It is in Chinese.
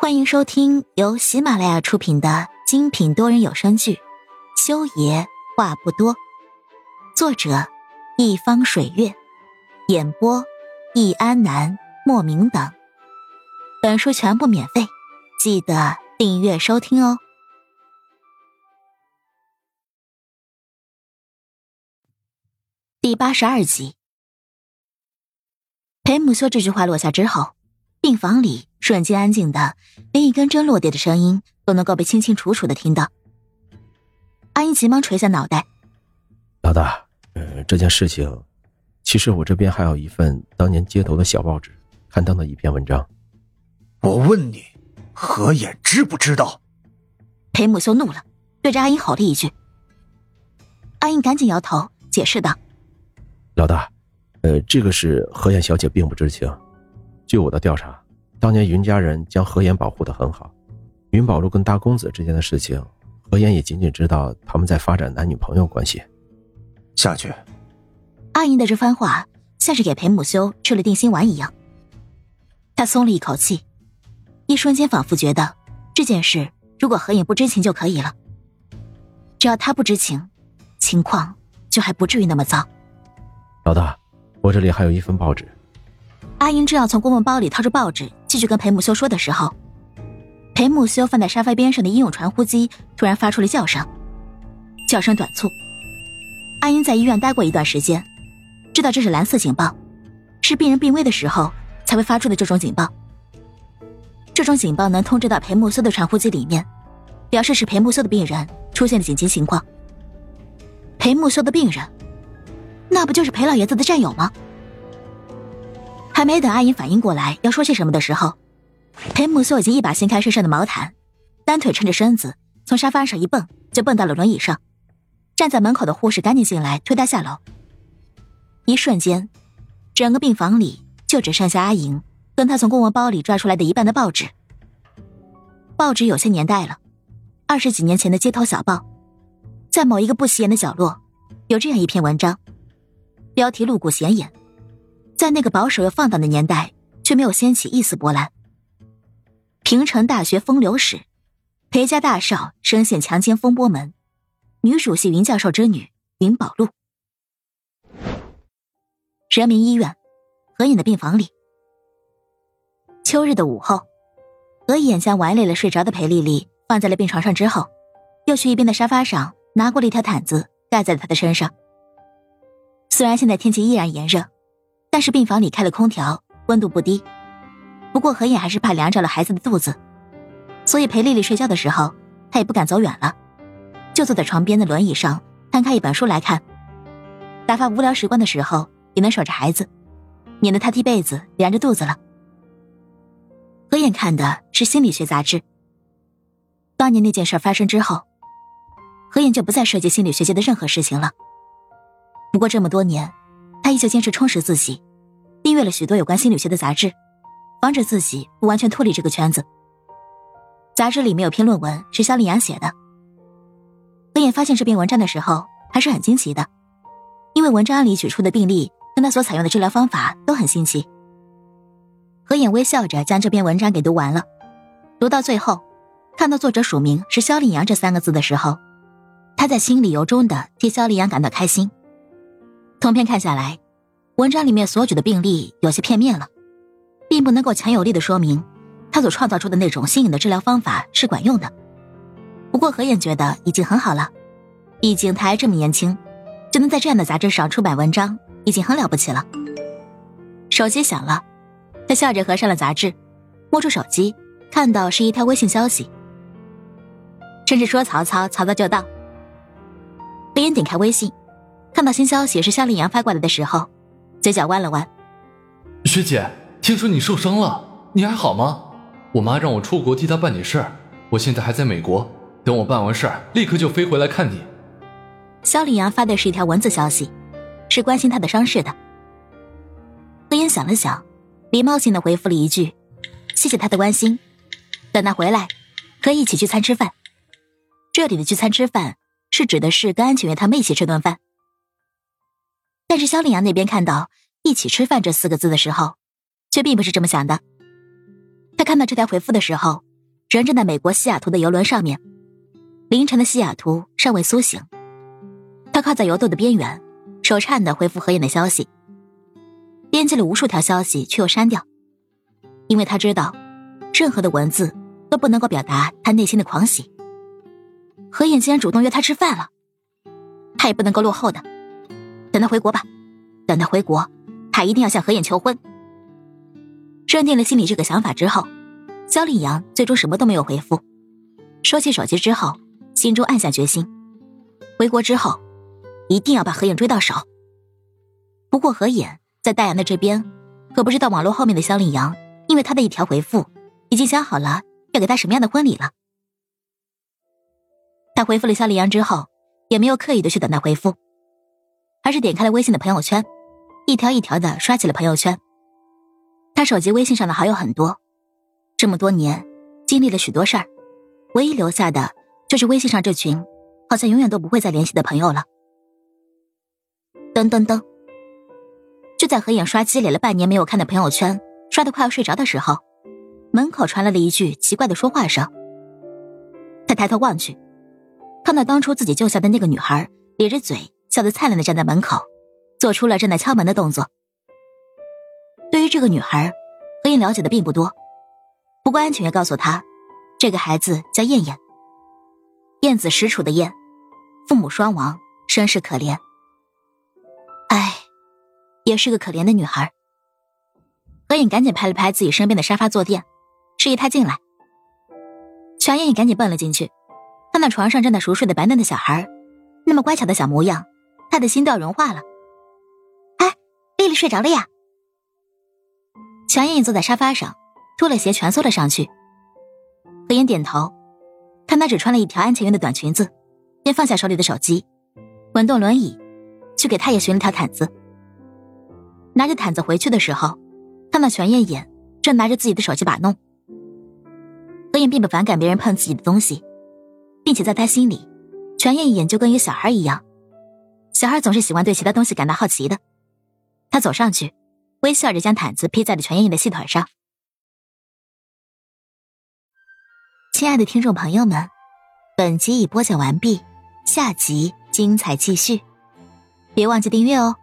欢迎收听由喜马拉雅出品的精品多人有声剧《修爷话不多》，作者一方水月，演播易安南、莫名等。本书全部免费，记得订阅收听哦。第八十二集，裴母修这句话落下之后，病房里。瞬间安静的，连一根针落地的声音都能够被清清楚楚的听到。阿英急忙垂下脑袋：“老大，呃，这件事情，其实我这边还有一份当年街头的小报纸刊登的一篇文章。我问你，何眼知不知道？”裴母修怒了，对着阿英吼了一句。阿英赶紧摇头，解释道：“老大，呃，这个是何燕小姐并不知情，据我的调查。”当年云家人将何言保护的很好，云宝路跟大公子之间的事情，何言也仅仅知道他们在发展男女朋友关系。下去。阿银的这番话像是给裴母修吃了定心丸一样，他松了一口气，一瞬间仿佛觉得这件事如果何言不知情就可以了，只要他不知情，情况就还不至于那么糟。老大，我这里还有一份报纸。阿英正要从公文包里掏出报纸，继续跟裴木修说的时候，裴木修放在沙发边上的医用传呼机突然发出了叫声，叫声短促。阿英在医院待过一段时间，知道这是蓝色警报，是病人病危的时候才会发出的这种警报。这种警报能通知到裴木修的传呼机里面，表示是裴木修的病人出现了紧急情况。裴木修的病人，那不就是裴老爷子的战友吗？还没等阿银反应过来要说些什么的时候，裴木修已经一把掀开身上的毛毯，单腿撑着身子从沙发上一蹦就蹦到了轮椅上。站在门口的护士赶紧进来推他下楼。一瞬间，整个病房里就只剩下阿银跟他从公文包里抓出来的一半的报纸。报纸有些年代了，二十几年前的街头小报，在某一个不起眼的角落，有这样一篇文章，标题露骨显眼。在那个保守又放荡的年代，却没有掀起一丝波澜。平城大学风流史，裴家大少深陷强奸风波门，女主系云教授之女云宝路。人民医院，何影的病房里。秋日的午后，何影将玩累了睡着的裴丽丽放在了病床上之后，又去一边的沙发上拿过了一条毯子盖在了她的身上。虽然现在天气依然炎热。但是病房里开了空调，温度不低。不过何影还是怕凉着了孩子的肚子，所以陪丽丽睡觉的时候，她也不敢走远了，就坐在床边的轮椅上，摊开一本书来看。打发无聊时光的时候，也能守着孩子，免得他踢被子凉着肚子了。何影看的是心理学杂志。当年那件事发生之后，何影就不再涉及心理学界的任何事情了。不过这么多年。他依旧坚持充实自己，订阅了许多有关心理学的杂志，防止自己不完全脱离这个圈子。杂志里面有篇论文是肖丽阳写的。何眼发现这篇文章的时候还是很惊奇的，因为文章里举出的病例跟他所采用的治疗方法都很新奇。何眼微笑着将这篇文章给读完了，读到最后，看到作者署名是肖丽阳这三个字的时候，他在心里由衷的替肖丽阳感到开心。通篇看下来，文章里面所举的病例有些片面了，并不能够强有力的说明他所创造出的那种新颖的治疗方法是管用的。不过何燕觉得已经很好了，毕竟他还这么年轻，就能在这样的杂志上出版文章，已经很了不起了。手机响了，他笑着合上了杂志，摸出手机，看到是一条微信消息。趁着说曹操，曹操就到。何燕点开微信。看到新消息是夏令阳发过来的时候，嘴角弯了弯。学姐，听说你受伤了，你还好吗？我妈让我出国替她办点事儿，我现在还在美国，等我办完事儿，立刻就飞回来看你。肖令阳发的是一条文字消息，是关心他的伤势的。何言想了想，礼貌性的回复了一句：“谢谢他的关心，等他回来，可以一起聚餐吃饭。”这里的聚餐吃饭，是指的是跟安全员他们一起吃顿饭。但是肖令阳那边看到“一起吃饭”这四个字的时候，却并不是这么想的。他看到这条回复的时候，人正在美国西雅图的游轮上面。凌晨的西雅图尚未苏醒，他靠在游斗的边缘，手颤的回复何妍的消息，编辑了无数条消息，却又删掉，因为他知道，任何的文字都不能够表达他内心的狂喜。何妍竟然主动约他吃饭了，他也不能够落后的，等他回国吧，等他回国，他一定要向何妍求婚。认定了心里这个想法之后，肖丽阳最终什么都没有回复。收起手机之后，心中暗下决心：回国之后，一定要把何影追到手。不过何影在大洋的这边，可不知道网络后面的肖丽阳，因为他的一条回复，已经想好了要给他什么样的婚礼了。他回复了肖丽阳之后，也没有刻意的去等待回复，而是点开了微信的朋友圈，一条一条的刷起了朋友圈。他手机微信上的好友很多，这么多年经历了许多事儿，唯一留下的就是微信上这群好像永远都不会再联系的朋友了。噔噔噔，就在何影刷积累了半年没有看的朋友圈，刷的快要睡着的时候，门口传来了一句奇怪的说话声。他抬头望去，看到当初自己救下的那个女孩咧着嘴笑得灿烂的站在门口，做出了正在敲门的动作。对于这个女孩，何燕了解的并不多。不过安全员告诉她，这个孩子叫燕燕。燕子实楚的燕，父母双亡，身世可怜。唉，也是个可怜的女孩。何影赶紧拍了拍自己身边的沙发坐垫，示意他进来。全燕也赶紧蹦了进去，看到床上正在熟睡的白嫩的小孩，那么乖巧的小模样，他的心都要融化了。哎，丽丽睡着了呀？乔燕燕坐在沙发上，脱了鞋蜷缩了上去。何妍点头，看她只穿了一条安全用的短裙子，便放下手里的手机，滚动轮椅，去给她也寻了条毯子。拿着毯子回去的时候，看到全燕燕正拿着自己的手机把弄。何妍并不反感别人碰自己的东西，并且在她心里，全燕燕就跟一个小孩一样，小孩总是喜欢对其他东西感到好奇的。他走上去。微笑着将毯子披在了全爷爷的细腿上。亲爱的听众朋友们，本集已播讲完毕，下集精彩继续，别忘记订阅哦。